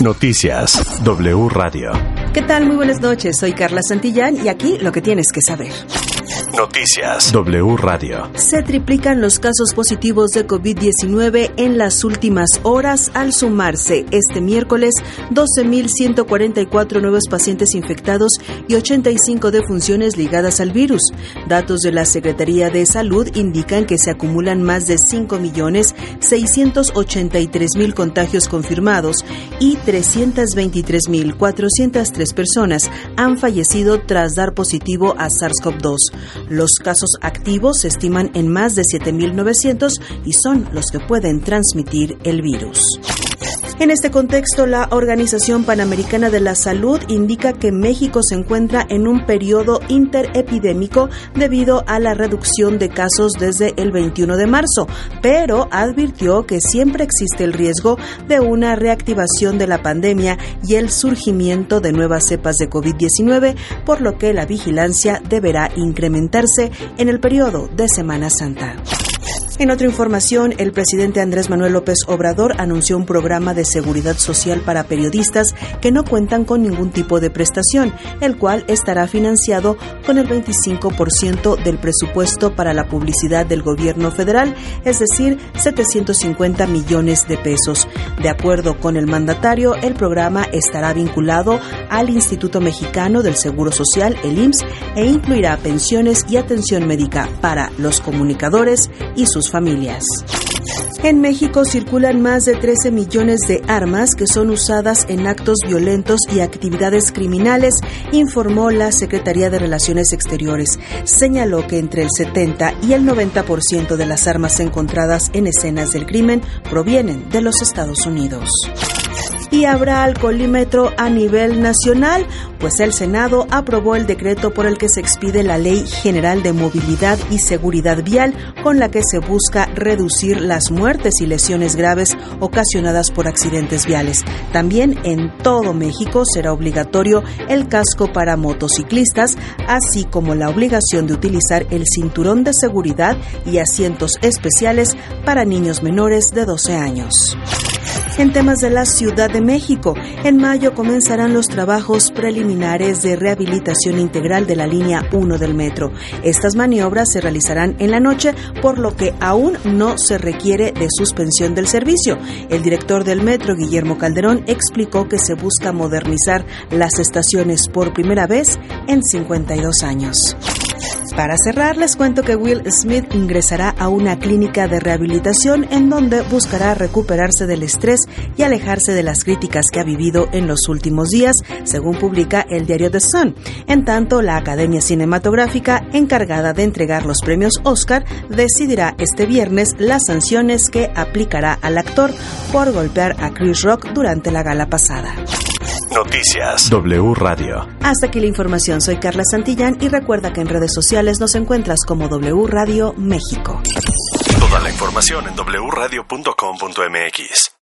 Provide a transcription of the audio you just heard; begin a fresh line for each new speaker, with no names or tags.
Noticias W Radio.
¿Qué tal? Muy buenas noches. Soy Carla Santillán y aquí lo que tienes que saber.
Noticias W Radio.
Se triplican los casos positivos de COVID-19 en las últimas horas al sumarse este miércoles 12.144 nuevos pacientes infectados y 85 defunciones ligadas al virus. Datos de la Secretaría de Salud indican que se acumulan más de 5.683.000 contagios confirmados y 323.403 personas han fallecido tras dar positivo a SARS-CoV-2. Los casos activos se estiman en más de 7.900 y son los que pueden transmitir el virus. En este contexto, la Organización Panamericana de la Salud indica que México se encuentra en un periodo interepidémico debido a la reducción de casos desde el 21 de marzo, pero advirtió que siempre existe el riesgo de una reactivación de la pandemia y el surgimiento de nuevas cepas de COVID-19, por lo que la vigilancia deberá incrementarse en el periodo de Semana Santa. En otra información, el presidente Andrés Manuel López Obrador anunció un programa de seguridad social para periodistas que no cuentan con ningún tipo de prestación, el cual estará financiado con el 25% del presupuesto para la publicidad del gobierno federal, es decir, 750 millones de pesos. De acuerdo con el mandatario, el programa estará vinculado al Instituto Mexicano del Seguro Social, el IMSS, e incluirá pensiones y atención médica para los comunicadores y sus familias. En México circulan más de 13 millones de armas que son usadas en actos violentos y actividades criminales, informó la Secretaría de Relaciones Exteriores. Señaló que entre el 70 y el 90% de las armas encontradas en escenas del crimen provienen de los Estados Unidos y habrá alcoholímetro a nivel nacional, pues el Senado aprobó el decreto por el que se expide la Ley General de Movilidad y Seguridad Vial, con la que se busca reducir las muertes y lesiones graves ocasionadas por accidentes viales. También en todo México será obligatorio el casco para motociclistas, así como la obligación de utilizar el cinturón de seguridad y asientos especiales para niños menores de 12 años. En temas de la Ciudad de México, en mayo comenzarán los trabajos preliminares de rehabilitación integral de la línea 1 del metro. Estas maniobras se realizarán en la noche, por lo que aún no se requiere de suspensión del servicio. El director del metro, Guillermo Calderón, explicó que se busca modernizar las estaciones por primera vez en 52 años. Para cerrar, les cuento que Will Smith ingresará a una clínica de rehabilitación en donde buscará recuperarse del estrés y alejarse de las críticas que ha vivido en los últimos días, según publica el diario The Sun. En tanto, la Academia Cinematográfica, encargada de entregar los premios Oscar, decidirá este viernes las sanciones que aplicará al actor por golpear a Chris Rock durante la gala pasada.
Noticias W Radio.
Hasta aquí la información. Soy Carla Santillán y recuerda que en redes sociales nos encuentras como W Radio México.
Toda la información en wradio.com.mx.